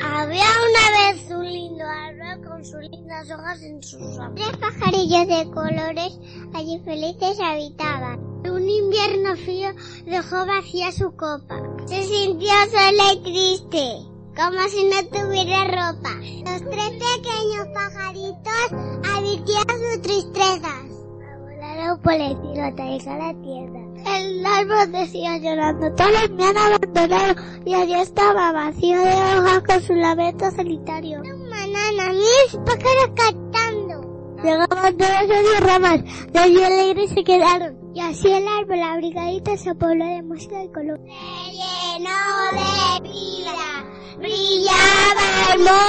Había una vez un lindo árbol con sus lindas hojas en sus ramas. Tres pajarillos de colores allí felices habitaban. Un invierno frío dejó vacía su copa. Se sintió sola y triste, como si no tuviera ropa. Los tres pequeños pajaritos advirtieron sus tristezas. Cielo hasta llegar a la tierra. El árbol decía llorando, todos me han abandonado y allí estaba vacío de hojas con su lamento solitario. Manana, mis pájaros cantando. Llegaban todas sus ramas, de allí alegres se quedaron. Y así el árbol abrigadito se pobló de música y color. Se llenó de vida, brillaba el sol.